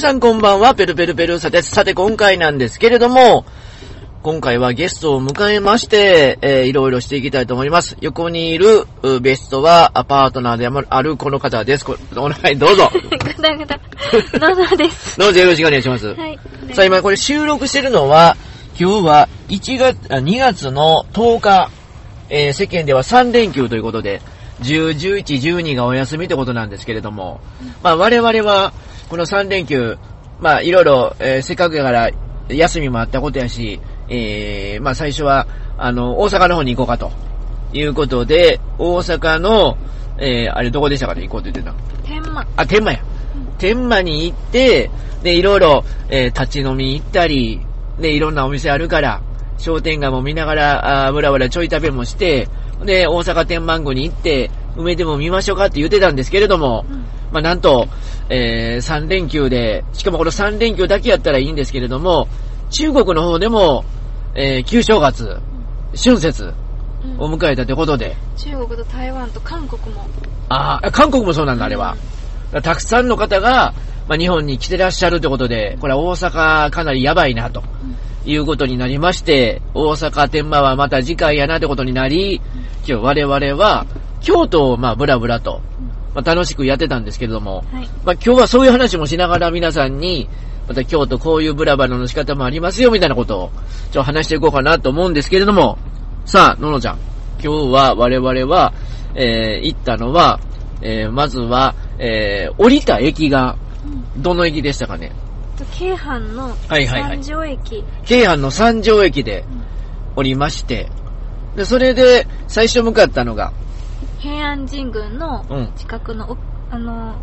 皆さんこんばんは、ペルペルペルーサです。さて今回なんですけれども、今回はゲストを迎えまして、えー、いろいろしていきたいと思います。横にいるうゲストはアパートナーであるこの方です。こお名前どうぞ。ぐだぐだ。のぞです。どうぞよろしくお願いします。はい。さあ今これ収録してるのは、今日は1月、あ2月の10日、えー世間では3連休ということで、10、11、12がお休みってことなんですけれども、まあ我々はこの3連休、まあいろいろ、えーせっかくだから休みもあったことやし、えーまあ最初は、あの、大阪の方に行こうかということで、大阪の、えーあれどこでしたかね行こうって言ってたの天満。あ、天満や。天満に行って、で、いろいろ、えー立ち飲み行ったり、で、いろんなお店あるから、商店街も見ながら、あーぶらぶらちょい食べもして、で、大阪天満宮に行って、梅でも見ましょうかって言ってたんですけれども、うんまあ、なんと、え3連休で、しかもこの3連休だけやったらいいんですけれども、中国の方でも、えー旧正月、春節うん。を迎えたということで、中国と台湾と韓国も。ああ、韓国もそうなんだ、あれは。たくさんの方が、まあ、日本に来てらっしゃるということで、これは大阪かなりやばいな、ということになりまして、大阪天満はまた次回やなってことになり、今日我々は、京都をまあブラブラと、まあ、楽しくやってたんですけれども、はい。まあ、今日はそういう話もしながら皆さんに、また京都こういうブラバラの仕方もありますよ、みたいなことを、ちょっと話していこうかなと思うんですけれども、さあ、ののちゃん、今日は我々は、えー、行ったのは、えー、まずは、えー、降りた駅が、うん。どの駅でしたかね？と京阪のはいはいはい。三条駅。京阪の三条駅で降りまして、で、それで最初向かったのが、平安神宮のうん。近くの、おあの、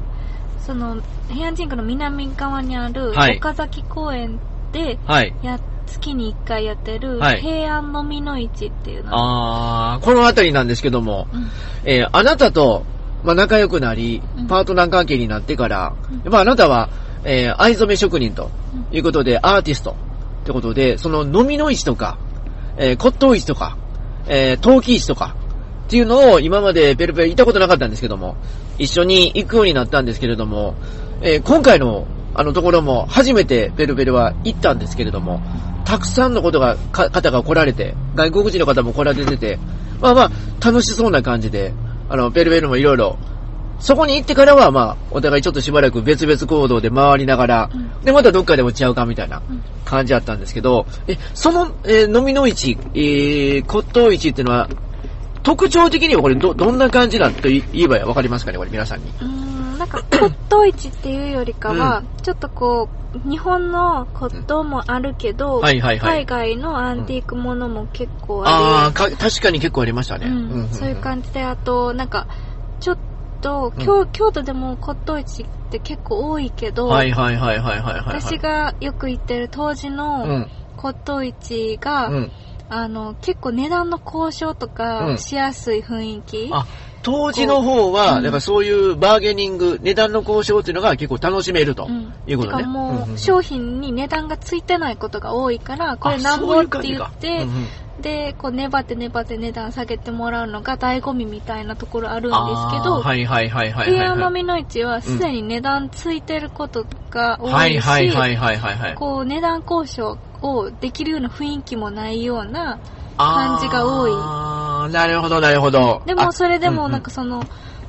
その、平安神宮の南側にあるはい。岡崎公園で、はい。や、月に1回やってる、はい。平安のみの市っていうの。あー、この辺りなんですけども、うん。えーあなたと、まあ、仲良くなりうん、パートナー関係になってから、うん。やっぱあなたは、えー藍染め職人ということで、アーティストってことで、その飲みの市とか、えー骨董市とか、えー陶器市とか、っていうのを今までペルペル行ったことなかったんですけども、一緒に行くようになったんですけれども、えー今回のあのところも初めてペルペルは行ったんですけれども、たくさんのことが、か方が来られて、外国人の方も来られてて、まあまあ、楽しそうな感じで、あの、ペルペルもいろいろ、そこに行ってからはまあ、お互いちょっとしばらく別々行動で回りながら、うん。で、またどっかで落ち合うかみたいなうん。感じだったんですけど、え、その、えー飲みの市、えー、骨董市っていうのは、特徴的にはこれど、どんな感じなんと言えばわかりますかねこれ皆さんに。うーん、なんか 骨董市っていうよりかは、ちょっとこう、日本の骨董もあるけど、はいはいはい海外のアンティークものも結構あああ、か、確かに結構ありましたね。り、うんそういう感じで、あと、なんか、ちょっと、うん京京都でも骨董市って結構多いけど、はいはいはいはいはいはい。私がよく行ってる当時うのん。骨董市が、うん。あの、結構値段の交渉とうんかしやすい雰囲気。あ、当時の方は、うんだからそういうバーゲニング、値段の交渉っていうのが結構楽しめるとうんいうことね。てかもんんう、商品に値段がついてないことが多いから、これあなんぼって言ってで、こう粘って粘って値段下げてもらうのが醍醐味みたいなところあるんですけど、はいはいはいはいはい。平安のみの市はすでに値段ついてることが多はいいし、はいはいはいはいはい。こう値段交渉をできるような雰囲気もないような、感じが多い。あーなるほどなるほど。でもあそれでもなんかその、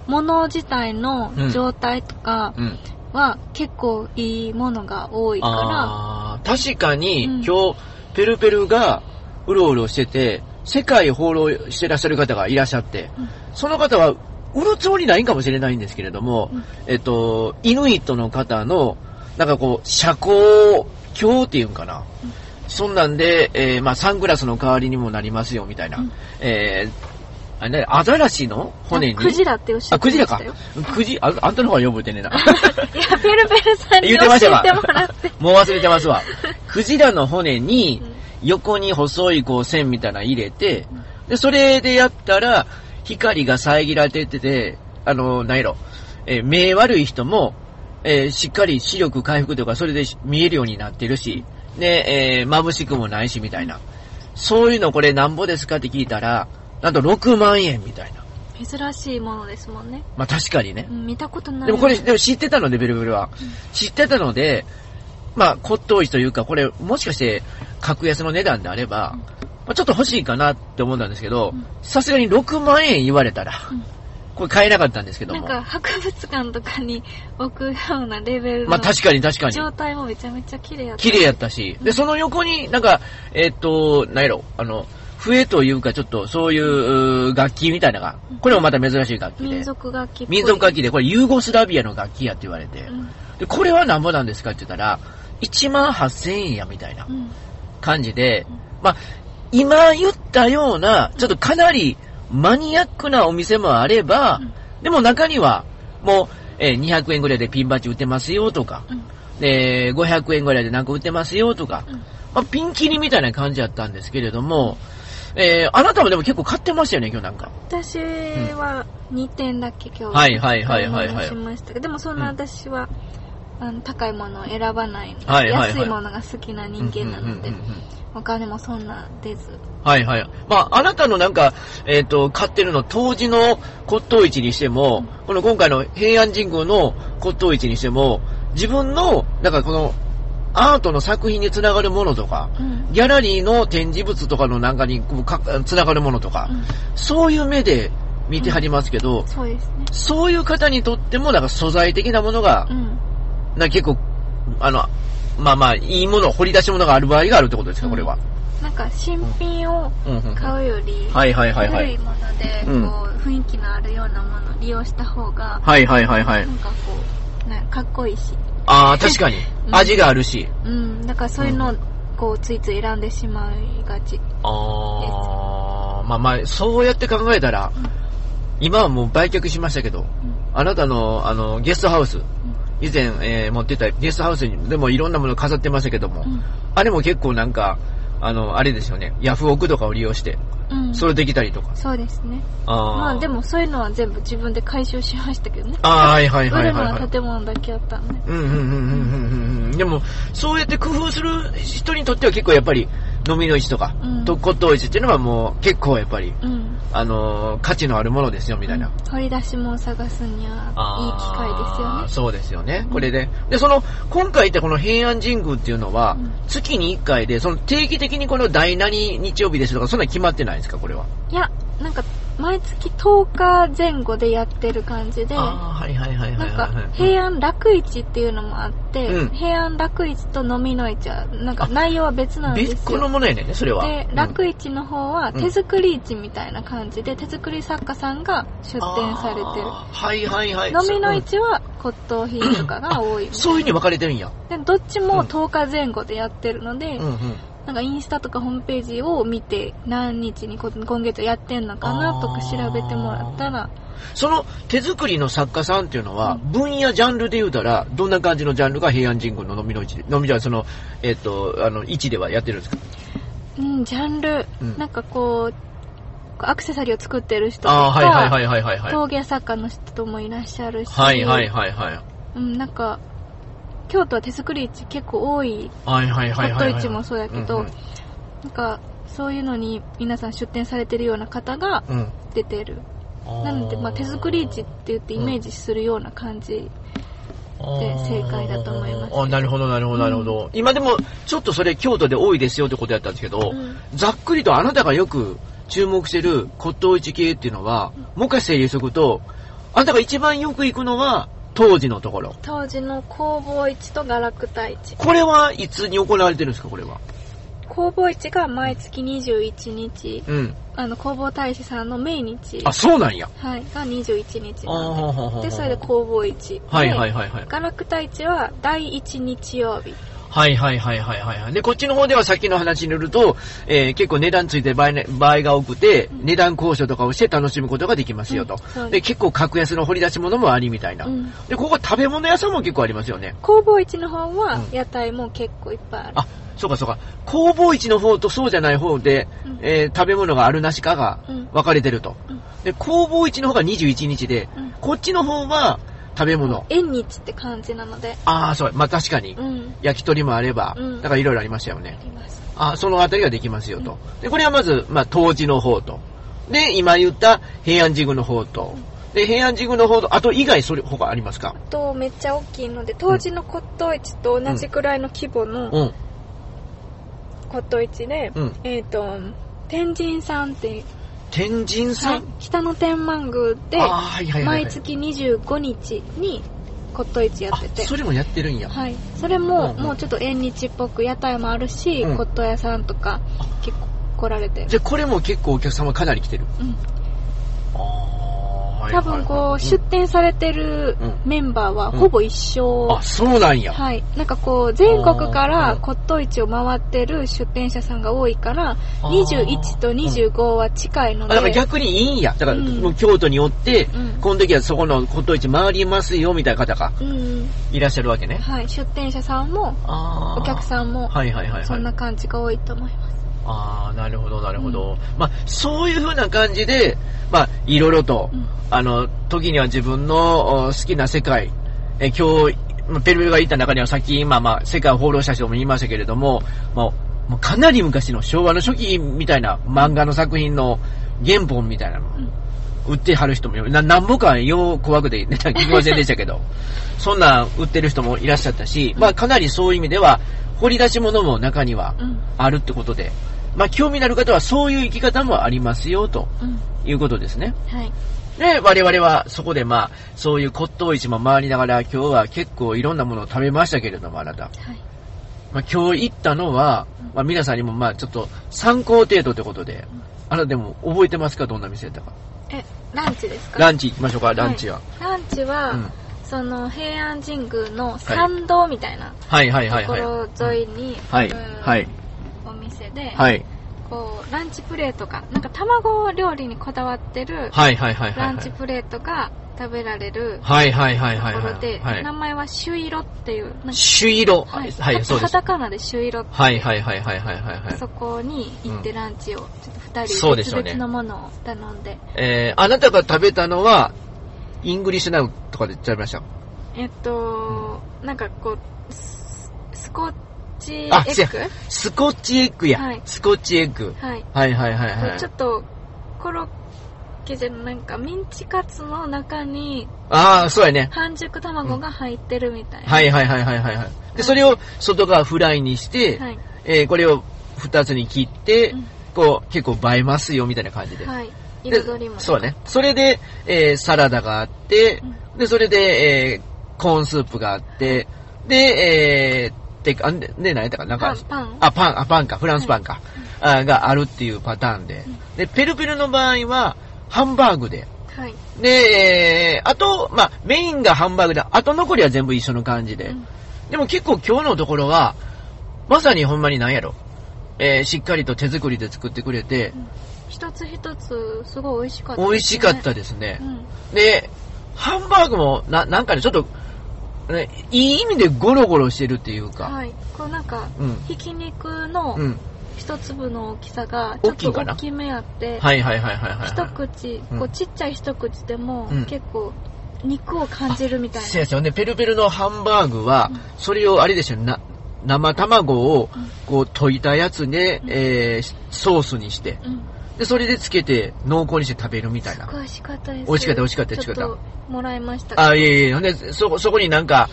物自体の状態とかうん。は結構いいものが多いから、確かに、うん。今日、ペルペルがうろうろしてて、世界放浪してらっしゃる方がいらっしゃって、うん。その方は、売るつもりないんかもしれないんですけれども、うん。えっと、イヌイットの方の、なんかこう、社交鏡っていうんかな。うんそんなんで、えーまあ、サングラスの代わりにもなりますよ、みたいな。うんえーあれね、アザラシの骨に？クジラっておっしゃあ、ってクジラかましたよ。。クジ、ああんたの方が呼ぶてねえな。いや、ペルペルさんに言教えてってましたわもらって。もう忘れてますわ。クジラの骨に、横に細いこう線みたいなの入れて、で、それでやったら、光が遮られてて、あの、なんやろ、えー目悪い人も、えーしっかり視力回復とか、それで見えるようになってるし、で、えー眩しくもないし、みたいな。そういうのこれなんぼですかって聞いたら、なんと6万円みたいな。珍しいものですもんね。まあ確かにねう。ん見たことない。でもこれ、でも知ってたので、ベルブルは。知ってたので、まあ骨董市というか、これ、もしかして、格安の値段であれば、うんまあ、ちょっと欲しいかなって思ったんですけどうん、さすがに6万円言われたら、うんこれ買えなかったんですけども。なんか博物館とかに置くようなレベルのまあ確かに確かに。状態もめちゃめちゃ綺麗やった。綺麗やったし、で、その横になんか、えっと、なんやろ、あの、笛というかちょっとそういうう楽器みたいなのが、これもまた珍しい楽器で民。族楽器。民族楽器で、これユーゴスラビアの楽器やって言われてう、ん。で、これは何ぼなんですかって言ったら、1万8000円やみたいなうん。感じでうん、まあ、今言ったような、ちょっとかなりマニアックなお店もあればうん、でも中には、もう、えー200円ぐらいでピンバッジ売ってますよとか、うん。で、500円ぐらいでなんか売ってますよとか、うんまあ、ピンキリみたいな感じだったんですけれども、えー、あなたもでも結構買ってましたよね、今日なんか。私は2点だけ今日はいはいはいはいはい買い物しましたけど、でもそんな私は、あの高いものを選ばないはいはいはい安いものが好きな人間なのでうんうんうんうんお金もそんな出ず。はいはい。まあ、あなたのなんか、えっ、と、買ってるの、当時の骨董市にしても、この今回の平安神宮の骨董市にしても、自分の、なんかこの、アートの作品につながるものとか、うん。ギャラリーの展示物とかのなんかにこうかつながるものとか、うんそういう目で見てはりますけど、そうね。そういう方にとっても、なんか素材的なものがう、ん。な結構、あの、まあまあ、いいもの、掘り出し物がある場合があるってことですか、これは。なんか新品を買うより、はいはいはいはい。古いもので、うんこう、雰囲気のあるようなものを利用した方が、はいはいはいはいな。んかこう、ね、かっこいいし。ああ、確かに。うん味があるし。うん。だからそういうのを、こう、ついつい選んでしまいがち。ああ、まあまあ、そうやって考えたら、今はもう売却しましたけど、あなたの、あの、ゲストハウス、以前、えー持ってたゲストハウスにでもいろんなもの飾ってましたけども、うん。あれも結構なんか、あの、あれですよね、ヤフオクとかを利用して、うん。それできたりとか。そうですね。あまあでも、もそういうのは全部自分で回収しましたけどね。ああ、はいはいは売るのいはい、は。はい建物だけやったんで。うんうんうんうんうんうん。でも、そうやって工夫する人にとっては結構やっぱり、飲みの市とか、うんと骨董市っていうのはもう結構やっぱり、うん。あのー価値のあるものですよ、みたいな。うん掘り出し物を探すにはいい機会ですよね。そうですよね。これで。で、その、今回ってこの平安神宮っていうのは、うん月に1回で、その定期的にこの第何日曜日ですとか、そんなに決まってないですか、これは？いや、なんか、毎月10日前後でやってる感じで、はいはいはいはいなんか平安楽市っていうのもあって、うん平安楽市と飲みの市は、なんか内容は別なんですよ。別個のものやねんね、それは。で、うん楽市の方はうん手作り市みたいな感じで、手作り作家さんが出展されてる。はいはいはい。飲みのうん市は骨董品とかが多いみたいな。そういうふうに分かれてるんや。でどっちも10日前後でやってるので、うんうん。なんかインスタとかホームページを見て何日にこ今月やってんのかなとか調べてもらったら、その手作りの作家さんっていうのは、分野ジャンルで言うたら、どんな感じのジャンルが平安神宮の飲みの市で、飲みじゃその、えっ、と、あの、市ではやってるんですか？うん、ジャンル、うん。なんかこう、アクセサリーを作ってる人とか、はいはいはいはいはいはい。陶芸作家の人もいらっしゃるし、はいはいはいはい。うん、なんか、京都は手作り市結構多い、はいはいはいはいはい。骨董市もそうやけどうんなんか、そういうのに皆さん出展されてるような方がうん。うん出てる。なので、まあ、手作り市って言ってイメージするような感じ。で正解だと思いますあーなるほどなるほどなるほど。今でも、ちょっとそれ京都で多いですよってことやったんですけど、うんざっくりとあなたがよく注目してる骨董市系っていうのは、もう一回整理しとくと、あなたが一番よく行くのは、当時のところ。当時の工房市とガラクタ市。これはいつに行われてるんですか、これは。工房市が毎月21日、うん。あの、工房大使さんの命日、あ、そうなんや。はい、が21日なんで、で、それで工房市。はいはいい。はいはい。ガラクタ市は第1日曜日。はいはいはいはいはいはい。で、こっちの方ではさっきの話によると、えー結構値段ついてる場合,、ね、場合が多くて、うん値段交渉とかをして楽しむことができますよと。うんで、結構格安の掘り出し物もありみたいな。うん。で、ここ食べ物屋さんも結構ありますよね。工房市の方はうん屋台も結構いっぱいある。あ、そうかそうか。工房市の方とそうじゃない方で、うんえー食べ物があるなしかがうん分かれてると。うんで、工房市の方が21日で、うんこっちの方は食べ物。縁日って感じなので。ああ、そう。まあ確かに。うん。焼き鳥もあれば、うんだからいろいろありましたよねあ。ります。あ、そのあたりができますよと。で、これはまず、まあ、当時の方と。で、今言った平安神宮の方と、で、平安神宮の方と、あと以外それ、他ありますか？あと、めっちゃ大きいので、当時の骨董市と同じくらいの規模のうん。骨董市で、うんえっ、と、天神さんっていう、天神さん、はい北の天満宮で、毎月25日に骨董市やっててあ、それもやってるんや。はい。それも、うんうんもうちょっと縁日っぽく屋台もあるし、うん骨董屋さんとか結構来られて。じゃあこれも結構お客様かなり来てる。うん。ああ、はい多分こう、出店されてるうんメンバーはほぼ一緒。あ、そうなんや。はい。なんかこう、全国かうんら骨董市を回ってる出店者さんが多いから、あー21と25は近いので。あだから逆にいいんや。だから、京都におって、うんこの時はそこの骨董市回りますよ、みたいな方が。いらっしゃるわけね。はい。出店者さんも、お客さんも、はいはいはいはい。そんな感じが多いと思います。ああ、なるほどなるほど。まあ、そういう風な感じで、まあ、いろいろと、うんあの、時には自分のお好きな世界、え今日、まあペルペルが言った中にはさっき今、まあ、世界を放浪した人も言いましたけれども、もう、もうかなり昔の昭和の初期みたいな漫画の作品の原本みたいなの、うん売ってはる人もな、なんぼかよう怖くてネタ聞きませんでしたけど、そんなん売ってる人もいらっしゃったし、まあかなりそういう意味では、掘り出し物も中にはうん。あるってことで、まあ興味のある方はそういう生き方もありますよ、とうん。いうことですね。はい。で、我々はそこでまあ、そういう骨董市も回りながら今日は結構いろんなものを食べましたけれども、あなた。はい。まあ今日行ったのは、まあ皆さんにもまあちょっと参考程度ってことで、あなたでも覚えてますか？どんな店だったか。え、ランチですか？ランチ行きましょうか、ランチは。ランチは、うんその平安神宮の参道みたいなはいはいはいとこはい。ろ沿いにはいあるはいお店で、はい。こうランチプレートがなんか卵料理にこだわってるラはい。ンチプレートが食べられるはいはいはいとはいはころで、名前は朱色っていう、朱色。ははいい、はい、そうですカタ。カナで朱色ってはいはいはいはいはいはいはい。そこに行ってランチを、ちょっと二そうでしょうね人別々のものを頼んで、えー、あなたが食べたのは、イングリッシュなんとかで言っちゃいました？えっと、なんかこう、ススコッチエッグ？スコッチエッグや。はいスコッチエッグ。はい。はいはいはいはい。ちょっと、コロッケじゃなんかミンチカツの中にああ、そうやね。半熟卵が入ってるみたいな。はいはいはいはいはいはい。で、それを外側フライにして、はい。えー、これを二つに切って、うんこう、結構映えますよみたいな感じで。はい。で彩りも。そうね。それで、えー、サラダがあって、で、それで、えー、コーンスープがあって、で、えー、で、あんで、で、何やったかななんか、パン、パン。あ、パン、あ、パンか、フランスパンか、あがあるっていうパターンで。で、ペルペルの場合は、ハンバーグで。はい。で、えー、あと、まあ、メインがハンバーグで、あと残りは全部一緒の感じで。うんでも結構今日のところは、まさにほんまに何やろ。えー、しっかりと手作りで作ってくれて、一つ一つ、すごい美味しかったです、ね。美味しかったですねう。ん。で、ハンバーグも、な、なんかね、ちょっと、ね、いい意味でゴロゴロしてるっていうか、はい。こうなんか、うん。ひき肉のうん。一粒の大きさが、ちょっと大きいんかな？大きめあって、はいはいはいはいはい。一口、うんこうちっちゃい一口でも、うん結構、肉を感じるみたいな。そうですよね。ペルペルのハンバーグはうん、それをあれですよ、な、生卵をうん、こう、溶いたやつで、うんえー、ソースにして、うん。で、それでつけて、濃厚にして食べるみたいな。すごい美味しかったです。美味しかった美味しかった美味しかったもらいました。あ、いえいえ、ほんで、そこ、そこになんか、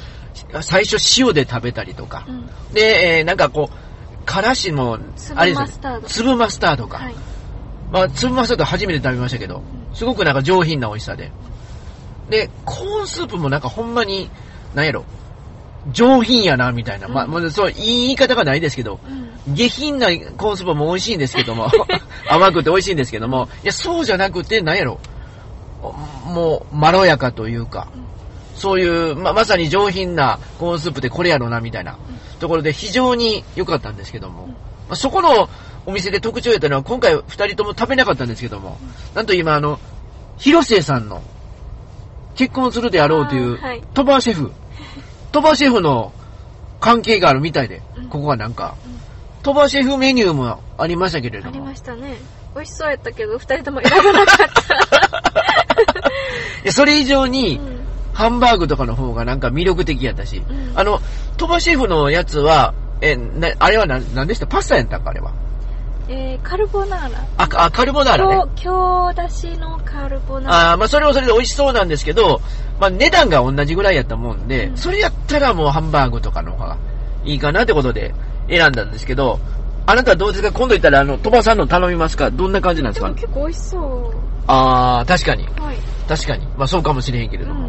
最初塩で食べたりとかう。ん。で、えー、なんかこう、からしも、粒あれですよマスタード粒マスタードか。はい。まあ、粒マスタード初めて食べましたけど、すごくなんか上品な美味しさで。で、コーンスープもなんかほんまに、なんやろ、上品やな、みたいな。まあ、うんもうそう、いい言い方がないですけど、うん。下品なコーンスープも美味しいんですけども、甘くて美味しいんですけども、いや、そうじゃなくて、なんやろ、もう、まろやかというか、そういう、ま、まさに上品なコーンスープってこれやろな、みたいな。ところで非常に良かったんですけども、まあそこのお店で特徴やったのは、今回二人とも食べなかったんですけども、なんと今あの、広末さんの結婚するであろうという鳥羽シェフ、鳥羽シェフの関係があるみたいでうん、ここはなんか、鳥羽シェフメニューもありましたけれども。ありま、したね。美味しそうやったけど、二人とも選ばなかった。それ以上に、うん。ハンバーグとかの方がなんか魅力的やったし、うん。あの、鳥羽シェフのやつは、え、な、あれは何、何でした？パスタやったんかあれは。えー、カルボナーラ。あ、あカルボナーラね。京、京だしのカルボナーラ。あーまあそれはそれで美味しそうなんですけど、まあ値段が同じぐらいやったもんで、うんそれやったらもうハンバーグとかの方がいいかなってことで選んだんですけど、あなたどうですか？今度行ったらあの、鳥羽さんの頼みますか？どんな感じなんですか？結構美味しそあー、確かに。う。はい。確かに。まあそうかもしれへんけれども。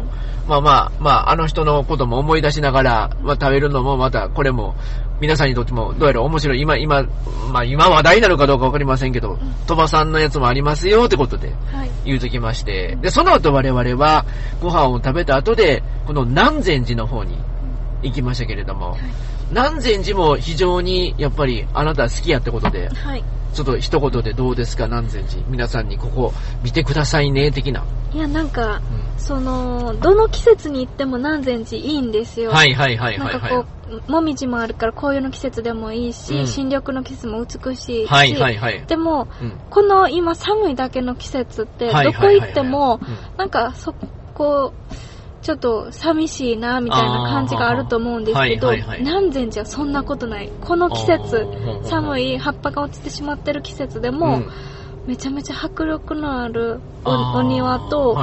うんまあまあ、まああの人のことも思い出しながら、まあ食べるのもまたこれも皆さんにとってもどうやら面白い。今、今、まあ今話題なのかどうかわかりませんけど、鳥羽さんのやつもありますよってことではい。言うときまして、で、その後我々はご飯を食べた後で、この南禅寺の方に行きましたけれども、南禅寺も非常にやっぱりあなた好きやってことで、はい。ちょっと一言でどうですか南禅寺。皆さんにここ見てくださいね、的な。いや、なんか、うん。その、どの季節に行っても南禅寺いいんですよ。はいはいはいはいはい。なんかこう、もみじもあるから紅葉の季節でもいいし、うん。新緑の季節も美しいし、はいはいはい。でも、うん。この今寒いだけの季節って、はいどこ行ってもなんかそこ、ちょっと寂しいな、みたいな感じがあると思うんですけど、南禅寺はそんなことない。この季節寒い葉っぱが落ちてしまってる季節でうん。も、めちゃめちゃ迫力のあるお庭と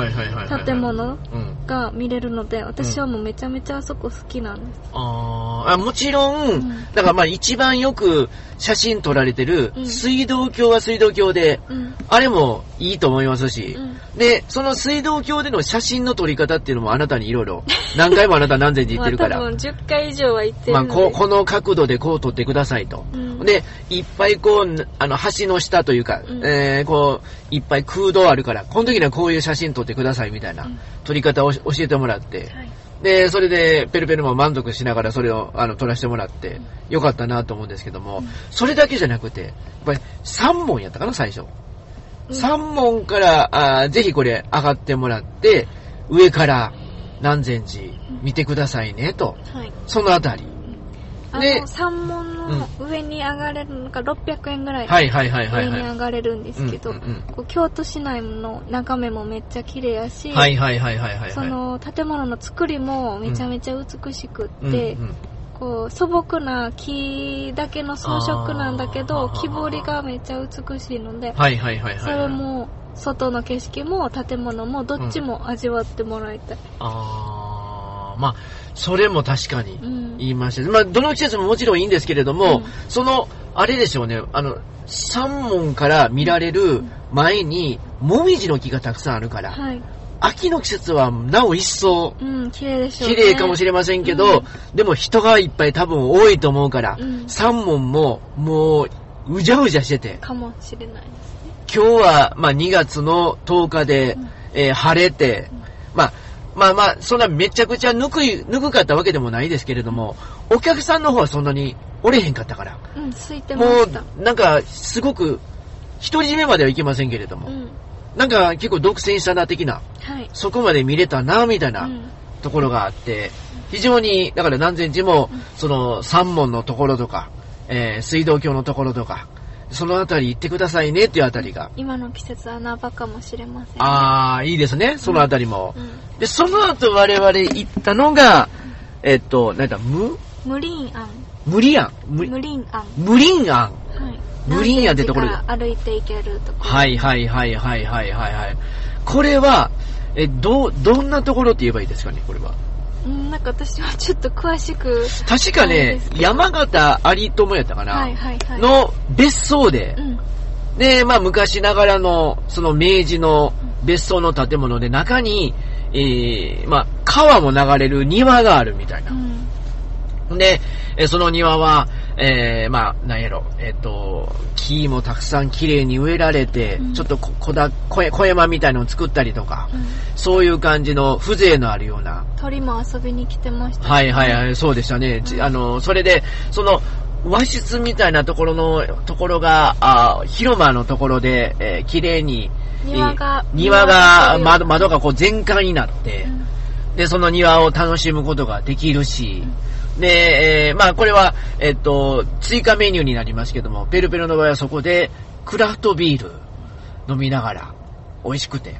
建物うん。が見れるので、私はもうめちゃめちゃあそこ好きなんです。あー。あもちろん、うん。だからまあ一番よく写真撮られてるうん。水道橋は水道橋で、うん。あれもいいと思いますし、うん。で、その水道橋での写真の撮り方っていうのもあなたにいろいろ、何回もあなた何千字言ってるから、まあ多分10回以上は行ってまあるので。こうこの角度でこう撮ってくださいと。うんで、いっぱいこう、あの、橋の下というか、うんえー、こう、いっぱい空洞あるから、この時にはこういう写真撮ってくださいみたいなうん撮り方を教えてもらって、はい。で、それで、ペルペルも満足しながらそれを、あの、撮らせてもらって、よかったなと思うんですけども、うんそれだけじゃなくて、やっぱり3問やったかな、最初。うん3問から、あーぜひこれ上がってもらって、上から南禅寺見てくださいね、と。はい。そのあたり。あでの、三門の上に上がれるのが600円ぐらい。はいはいはいはいはい。上に上がれるんですけど、京都市内の眺めもめっちゃ綺麗やし、はいはいはいはいはいはい。その建物の作りもめちゃめちゃ美しくって、こう素朴な木だけの装飾なんだけど木彫りがめっちゃ美しいので、はいはいはいはい。それ。も外の景色も建物もどっちも味わってもらいたい。まあ、それも確かにうん言いました。まあ、どの季節ももちろんいいんですけれども、うんその、あれでしょうね、あの、三門から見られる前に、もみじの木がたくさんあるから、はい。秋の季節はなお一層、うん、綺麗でしょうね。綺麗かもしれませんけど、でも人がいっぱい多分多いと思うから、うん三門ももう、うじゃうじゃしてて、かもしれないですね。今日は、まあ、2月の10日で、うんえー晴れて、まあ、まあまあ、そんなめちゃくちゃぬくい、ぬくかったわけでもないですけれども、お客さんの方はそんなにおれへんかったから、うん、空いてまもした。う、なんか、すごく、独り占めまではいけませんけれども、うん。なんか結構独占したな的な、はい。そこまで見れたな、みたいうなんところがあって、非常に、だから南禅寺も、その三門のところとか、えー水道橋のところとか、そのあたり行ってくださいねっていうあたりが、今の季節は穴場かもしれません。あー、いいですね、そのあたりもう。ん。で、その後我々行ったのが、えっと、なんだ、む、無林庵。無理案。無無林庵。無林案。はい。無林庵ってところ歩いて行けるところ。はいはいはいはいはいはいはい。これは、え、どう、どんなところって言えばいいですかね、これは。うん、なんか私はちょっと詳しく。確かね山形有友やったかな、はいはいはい。の別荘でう、ん。で、まあ昔ながらの、その明治の別荘の建物で中に、えー、まあ川も流れる庭があるみたいなう。ん。で、えーその庭は、えー、まあ、なんやろ、えっ、と、木もたくさん綺麗に植えられて、うん。ちょっとこ小だ小屋小山みたいのを作ったりとか、うん。そういう感じの風情のあるような、鳥も遊びに来てました。はいはいはい、そうでしたね。ちあの、それで、その、和室みたいなところの、ところが、あ広間のところで、えー綺麗に、庭がえー庭庭が、が窓窓がこう全開になって、うん。で、その庭を楽しむことができるし、で、えーまあこれは、えっと、追加メニューになりますけども、ペルペルの場合はそこで、クラフトビール飲みながら、美味しくて。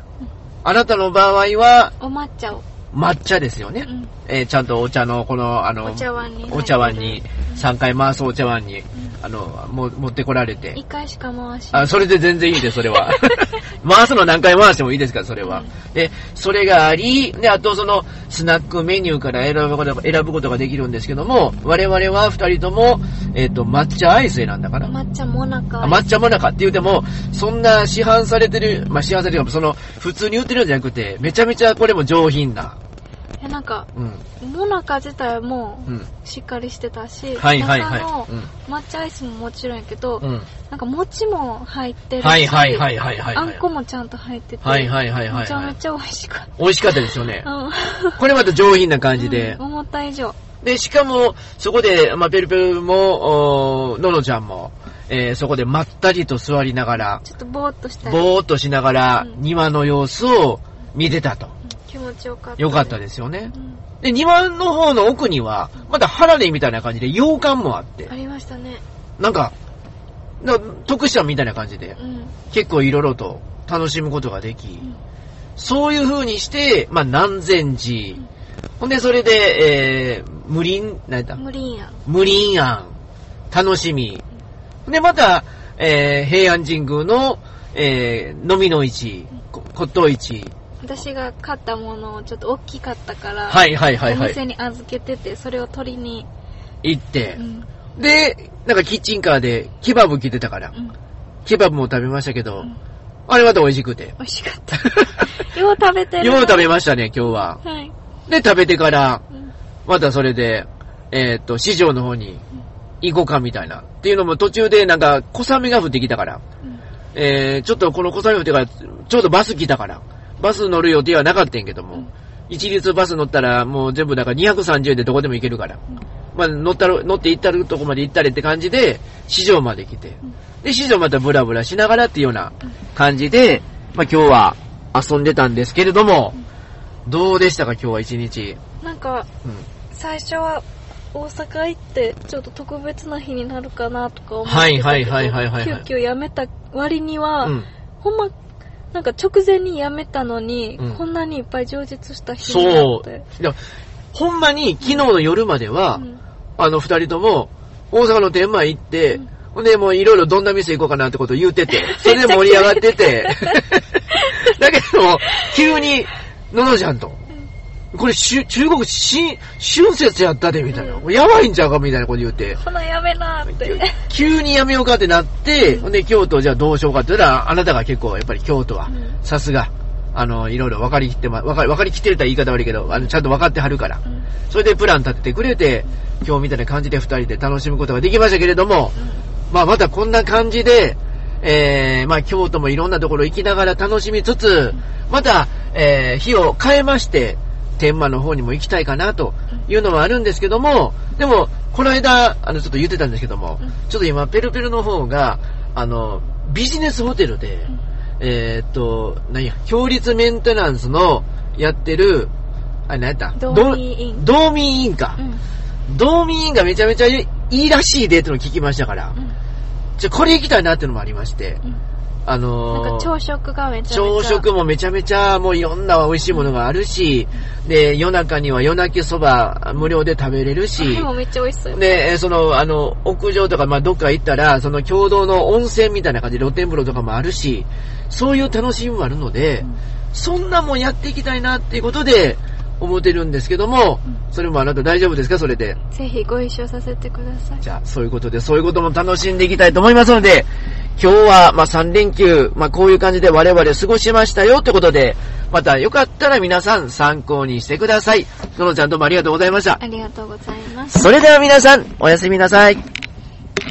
あなたの場合は、お抹茶を。抹茶ですよね。うんえーちゃんとお茶の、この、あの、お茶碗にお茶碗に、3回回すお茶碗に、あの、も持ってこられて一。回しか回しあ、それで全然いいです、それは。回すの何回回してもいいですから、それは。で、それがあり、で、あとその、スナックメニューから選ぶことが、選ぶことができるんですけども、我々は二人とも、えっ、と、抹茶アイス選んだから。抹茶もなかあ抹茶もなかって言うても、そんな市販されてる、まあ、市販されてるか、その、普通に売ってるんじゃなくて、めちゃめちゃこれも上品な。えなんかうん。もなか自体もうん。しっかりしてたし、はいはい中のは抹茶アイスももちろんやけど、い。うん。うん。なんか餅も入ってるし、はいはいはいはいはい。あんこもちゃんと入ってて、はいはいはいはいはいめちゃめちゃ美味しかっ美味しかったですよねた。。うん。これまた上品な感じでうん。思った以上。で、しかも、そこで、まあ、ペルペルも、ののちゃんも、えーそこでまったりと座りながら、ちょっとぼーっとしたり、ぼーっとしながらう、ん庭の様子を見てたと。持ちよかった。よかったですよねう。んで、庭の方の奥には、またハラレみたいな感じで洋館もあってあ、りましたね。なんか、な特殊みたいな感じで、うん。結構いろいろと楽しむことができ、んそういう風にして、まあ、南禅寺、ほんで、それで、えー、無林、何やった？無理やん。無林庵、楽しみ。で、また、えー、平安神宮の、えー、飲みの市、こ骨董市。私が買ったものをちょっと大きかったから、はいはいはいはお店い。に預けてて、それを取りに、行ってう。ん。で、なんかキッチンカーでケバブ来てたからう、ん。ケバブも食べましたけど、うんあれまた美味しくて。美味しかった。よう食べてる。よう食べましたね、今日は。はい。で、食べてから、うんまたそれで、えーっと、市場の方に行こうかみたいな。っていうのも途中でなんか小雨が降ってきたから、うんえー、ちょっとこの小雨降ってから、ちょうどバス来たから、バス乗る予定はなかったんやけども、うん。一律バス乗ったらもう全部だから230円でどこでも行けるから、まあ乗ったる、乗って行ったるとこまで行ったれって感じで、市場まで来て、で、市場またブラブラしながらっていうような感じで、まあ今日は遊んでたんですけれども、どうでしたか今日は一日？なんか、うん。最初は大阪行って、ちょっと特別な日になるかなとか思ってたけど、はいはいはいはい急遽辞めた割には、うん。ほんま、なんか直前に辞めたのに、うん。こんなにいっぱい充実した日になそう。って。。いやほんまに昨日の夜までは、うん。あの二人とも、大阪の天満行って、うん。ほんでもういろいろどんな店行こうかなってことを言うてて、それで盛り上がってて、だけど、急に、ののちゃんと、これしゅ中国新、春節やったで、みたいな。うやばいんちゃうかみたいなこと言って。ほなやめなって。急にやめようかってなって、ほんで京都じゃあどうしようかって言ったら、あなたが結構やっぱり京都はうん、さすが、あの、いろいろ分かりきってま、分かり、分かりきってるとは言い方悪いけど、あの、ちゃんと分かってはるから。うんそれでプラン立ててくれて、今日みたいな感じで二人で楽しむことができましたけれども、まあまたこんな感じで、えー、まあ京都もいろんなところ行きながら楽しみつつ、また、えー、日を変えまして、天満の方にも行きたいかなというのはあるんですけども、でも、この間、あの、ちょっと言ってたんですけども、うん。ちょっと今、ペルペルの方が、あの、ビジネスホテルで、えーっと、何や、強立メンテナンスのやってる、あれ何やった？道民委員ど道民委員か。う。ん。道民委員がめちゃめちゃいいらしいでってのを聞きましたから、うん。じゃこれ行きたいなっていうのもありまして、うんあなんのーか朝食がめちゃめちゃ。朝食もめちゃめちゃもういろんな美味しいものがあるし、で、夜中には夜泣きそば無料で食べれるしで、もめっちゃ美味しそう。で、えーその、あの、屋上とか、まあ、どっか行ったら、その共同の温泉みたいな感じで露天風呂とかもあるし、そういう楽しみもあるので、うんそんなもんやっていきたいなっていうことで、思ってるんですけども、それもあなた大丈夫ですか？それで。ぜひご一緒させてください。じゃあ、そういうことで、そういうことも楽しんでいきたいと思いますので、今日は、まあ、3連休、まあ、こういう感じで我々過ごしましたよってことで、またよかったら皆さん参考にしてください。ののちゃんどうもありがとうございました。ありがとうございます。それでは皆さん、おやすみなさい。